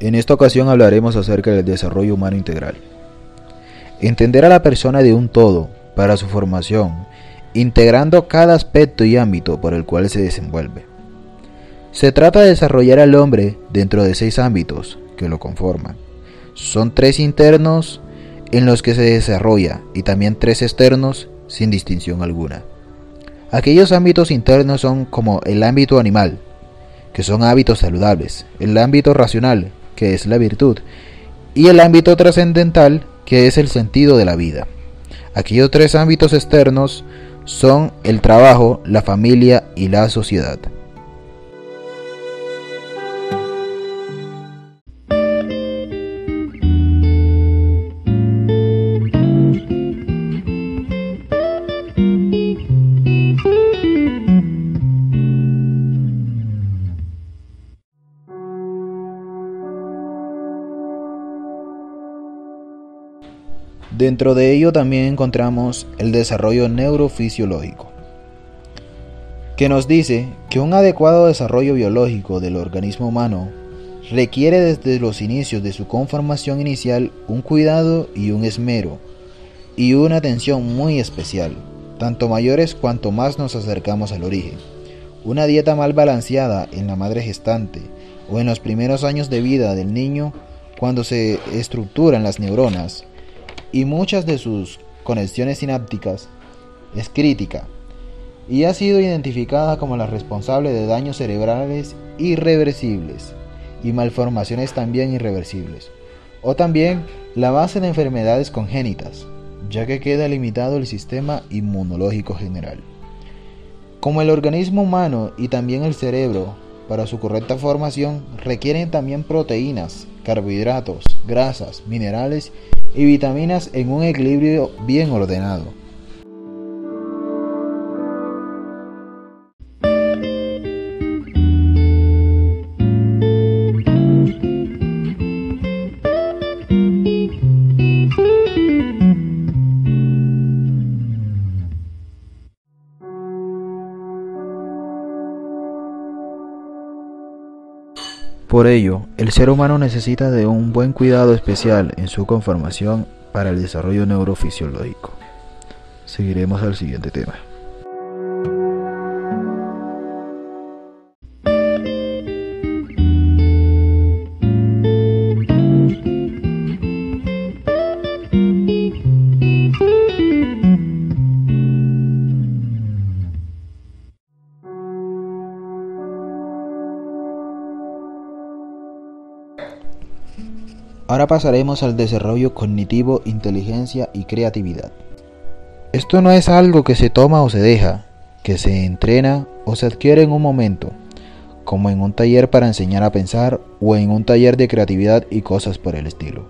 En esta ocasión hablaremos acerca del desarrollo humano integral. Entender a la persona de un todo para su formación, integrando cada aspecto y ámbito por el cual se desenvuelve. Se trata de desarrollar al hombre dentro de seis ámbitos que lo conforman. Son tres internos en los que se desarrolla y también tres externos sin distinción alguna. Aquellos ámbitos internos son como el ámbito animal, que son hábitos saludables, el ámbito racional, que es la virtud, y el ámbito trascendental, que es el sentido de la vida. Aquellos tres ámbitos externos son el trabajo, la familia y la sociedad. Dentro de ello también encontramos el desarrollo neurofisiológico, que nos dice que un adecuado desarrollo biológico del organismo humano requiere desde los inicios de su conformación inicial un cuidado y un esmero y una atención muy especial, tanto mayores cuanto más nos acercamos al origen. Una dieta mal balanceada en la madre gestante o en los primeros años de vida del niño cuando se estructuran las neuronas y muchas de sus conexiones sinápticas es crítica y ha sido identificada como la responsable de daños cerebrales irreversibles y malformaciones también irreversibles, o también la base de enfermedades congénitas, ya que queda limitado el sistema inmunológico general. Como el organismo humano y también el cerebro, para su correcta formación, requieren también proteínas, carbohidratos, grasas, minerales y vitaminas en un equilibrio bien ordenado. Por ello, el ser humano necesita de un buen cuidado especial en su conformación para el desarrollo neurofisiológico. Seguiremos al siguiente tema. Ahora pasaremos al desarrollo cognitivo, inteligencia y creatividad. Esto no es algo que se toma o se deja, que se entrena o se adquiere en un momento, como en un taller para enseñar a pensar o en un taller de creatividad y cosas por el estilo.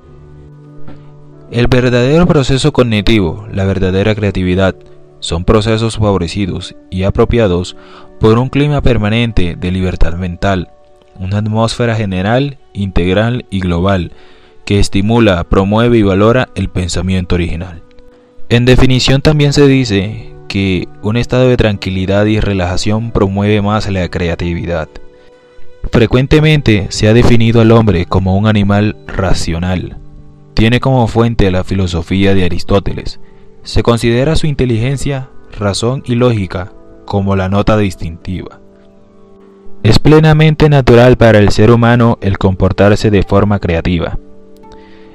El verdadero proceso cognitivo, la verdadera creatividad, son procesos favorecidos y apropiados por un clima permanente de libertad mental, una atmósfera general, integral y global, que estimula, promueve y valora el pensamiento original. En definición también se dice que un estado de tranquilidad y relajación promueve más la creatividad. Frecuentemente se ha definido al hombre como un animal racional. Tiene como fuente la filosofía de Aristóteles. Se considera su inteligencia, razón y lógica como la nota distintiva. Es plenamente natural para el ser humano el comportarse de forma creativa.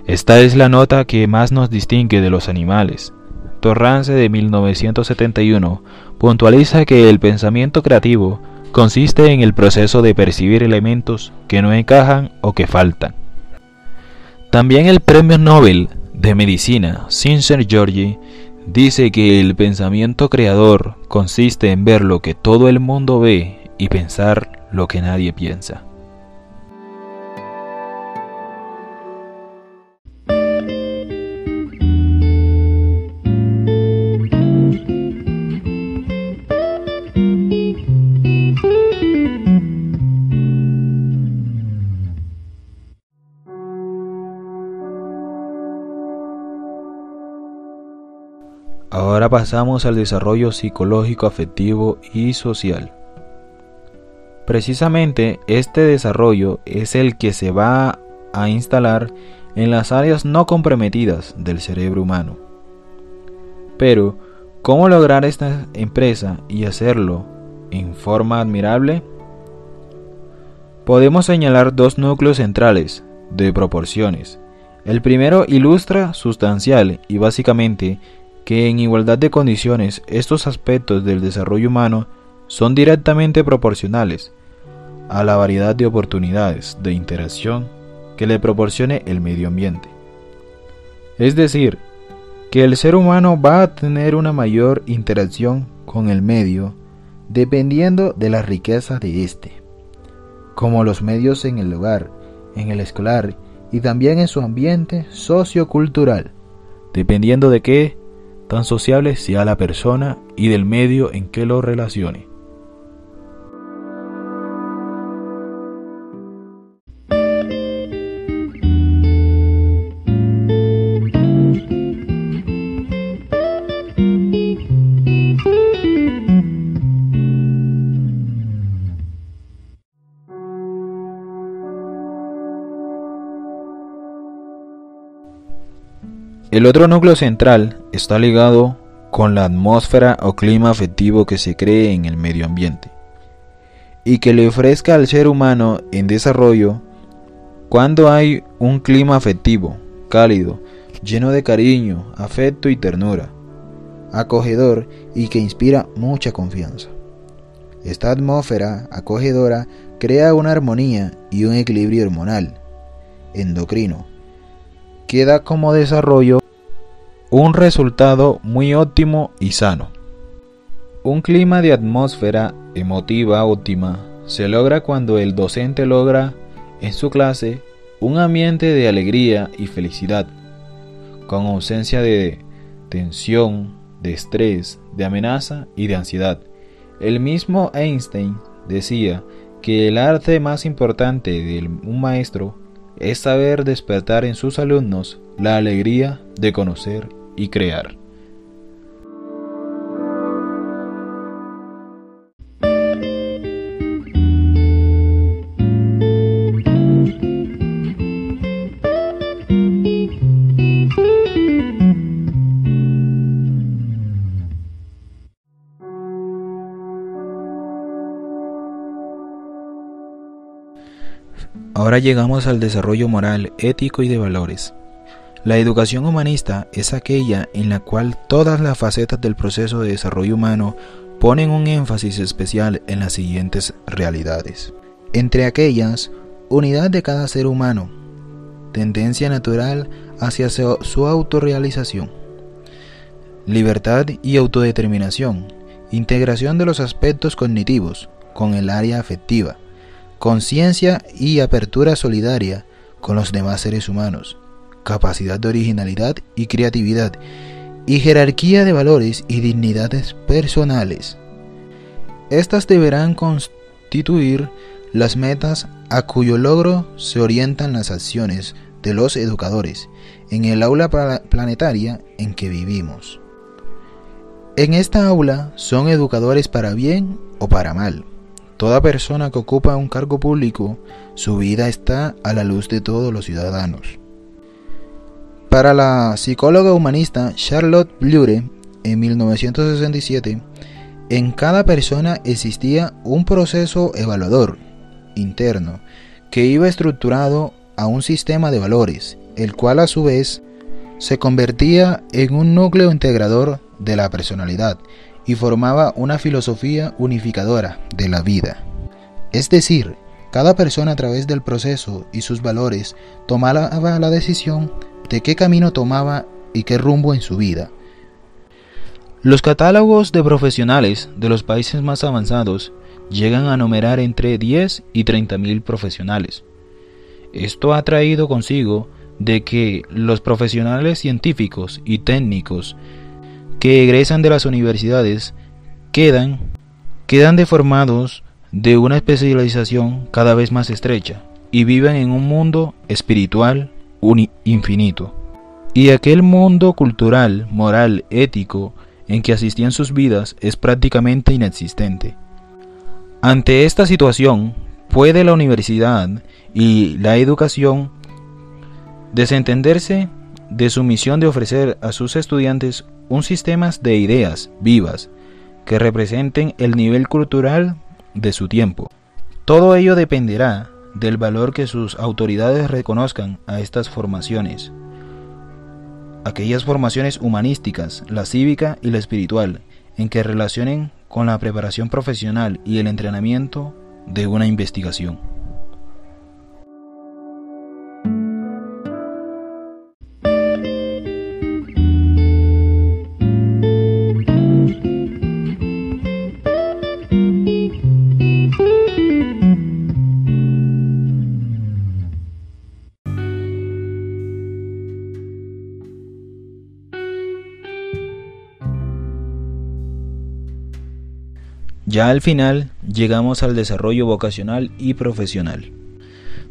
Esta es la nota que más nos distingue de los animales. Torrance de 1971 puntualiza que el pensamiento creativo consiste en el proceso de percibir elementos que no encajan o que faltan. También el premio Nobel de Medicina, Sincer Georgi, dice que el pensamiento creador consiste en ver lo que todo el mundo ve y pensar lo que nadie piensa. Ahora pasamos al desarrollo psicológico, afectivo y social. Precisamente este desarrollo es el que se va a instalar en las áreas no comprometidas del cerebro humano. Pero, ¿cómo lograr esta empresa y hacerlo en forma admirable? Podemos señalar dos núcleos centrales de proporciones. El primero ilustra sustancial y básicamente que en igualdad de condiciones estos aspectos del desarrollo humano son directamente proporcionales a la variedad de oportunidades de interacción que le proporcione el medio ambiente. Es decir, que el ser humano va a tener una mayor interacción con el medio dependiendo de la riqueza de éste, como los medios en el hogar, en el escolar y también en su ambiente sociocultural, dependiendo de qué tan sociable sea la persona y del medio en que lo relacione. El otro núcleo central está ligado con la atmósfera o clima afectivo que se cree en el medio ambiente y que le ofrezca al ser humano en desarrollo cuando hay un clima afectivo, cálido, lleno de cariño, afecto y ternura, acogedor y que inspira mucha confianza. Esta atmósfera acogedora crea una armonía y un equilibrio hormonal, endocrino, que da como desarrollo un resultado muy óptimo y sano. Un clima de atmósfera emotiva óptima se logra cuando el docente logra en su clase un ambiente de alegría y felicidad, con ausencia de tensión, de estrés, de amenaza y de ansiedad. El mismo Einstein decía que el arte más importante de un maestro es saber despertar en sus alumnos la alegría de conocer y crear. Ahora llegamos al desarrollo moral, ético y de valores. La educación humanista es aquella en la cual todas las facetas del proceso de desarrollo humano ponen un énfasis especial en las siguientes realidades. Entre aquellas, unidad de cada ser humano, tendencia natural hacia su autorrealización, libertad y autodeterminación, integración de los aspectos cognitivos con el área afectiva, conciencia y apertura solidaria con los demás seres humanos, capacidad de originalidad y creatividad, y jerarquía de valores y dignidades personales. Estas deberán constituir las metas a cuyo logro se orientan las acciones de los educadores en el aula planetaria en que vivimos. En esta aula son educadores para bien o para mal. Toda persona que ocupa un cargo público, su vida está a la luz de todos los ciudadanos. Para la psicóloga humanista Charlotte Blure, en 1967, en cada persona existía un proceso evaluador interno que iba estructurado a un sistema de valores, el cual a su vez se convertía en un núcleo integrador de la personalidad y formaba una filosofía unificadora de la vida. Es decir, cada persona a través del proceso y sus valores tomaba la decisión de qué camino tomaba y qué rumbo en su vida. Los catálogos de profesionales de los países más avanzados llegan a numerar entre 10 y 30 mil profesionales. Esto ha traído consigo de que los profesionales científicos y técnicos que egresan de las universidades quedan, quedan deformados de una especialización cada vez más estrecha y viven en un mundo espiritual un infinito. Y aquel mundo cultural, moral, ético en que asistían sus vidas es prácticamente inexistente. Ante esta situación, puede la universidad y la educación desentenderse de su misión de ofrecer a sus estudiantes un sistema de ideas vivas que representen el nivel cultural de su tiempo. Todo ello dependerá del valor que sus autoridades reconozcan a estas formaciones. Aquellas formaciones humanísticas, la cívica y la espiritual, en que relacionen con la preparación profesional y el entrenamiento de una investigación. Ya al final llegamos al desarrollo vocacional y profesional.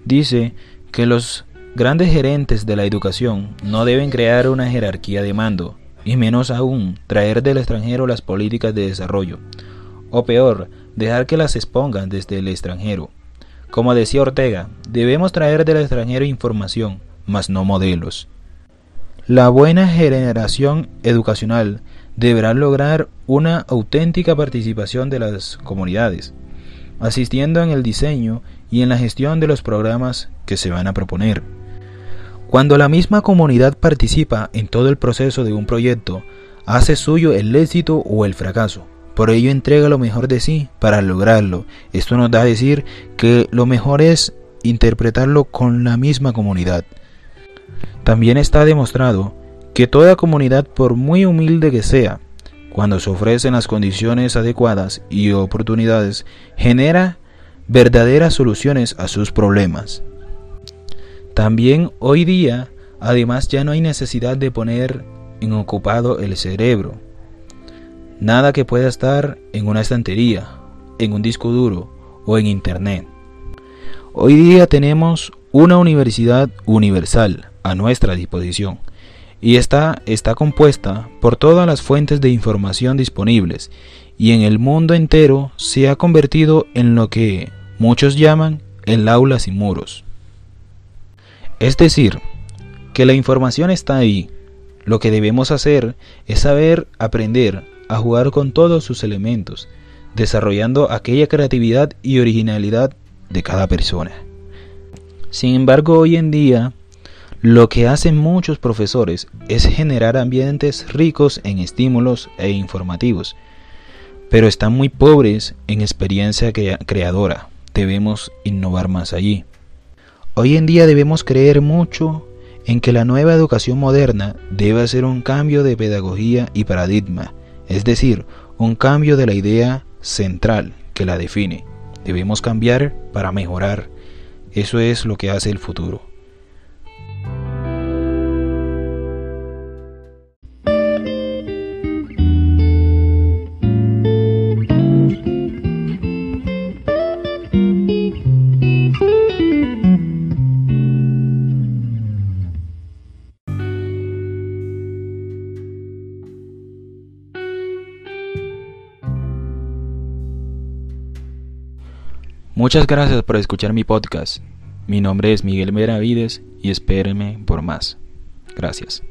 Dice que los grandes gerentes de la educación no deben crear una jerarquía de mando, y menos aún traer del extranjero las políticas de desarrollo, o peor, dejar que las expongan desde el extranjero. Como decía Ortega, debemos traer del extranjero información, mas no modelos. La buena generación educacional deberá lograr una auténtica participación de las comunidades, asistiendo en el diseño y en la gestión de los programas que se van a proponer. Cuando la misma comunidad participa en todo el proceso de un proyecto, hace suyo el éxito o el fracaso. Por ello entrega lo mejor de sí para lograrlo. Esto nos da a decir que lo mejor es interpretarlo con la misma comunidad. También está demostrado que toda comunidad, por muy humilde que sea, cuando se ofrecen las condiciones adecuadas y oportunidades, genera verdaderas soluciones a sus problemas. También hoy día, además, ya no hay necesidad de poner en ocupado el cerebro. Nada que pueda estar en una estantería, en un disco duro o en internet. Hoy día tenemos una universidad universal a nuestra disposición y esta está compuesta por todas las fuentes de información disponibles y en el mundo entero se ha convertido en lo que muchos llaman el aula sin muros. Es decir, que la información está ahí. Lo que debemos hacer es saber aprender a jugar con todos sus elementos, desarrollando aquella creatividad y originalidad de cada persona. Sin embargo, hoy en día lo que hacen muchos profesores es generar ambientes ricos en estímulos e informativos, pero están muy pobres en experiencia creadora. Debemos innovar más allí. Hoy en día debemos creer mucho en que la nueva educación moderna debe hacer un cambio de pedagogía y paradigma, es decir, un cambio de la idea central que la define. Debemos cambiar para mejorar. Eso es lo que hace el futuro. Muchas gracias por escuchar mi podcast. Mi nombre es Miguel Meravides y espérenme por más. Gracias.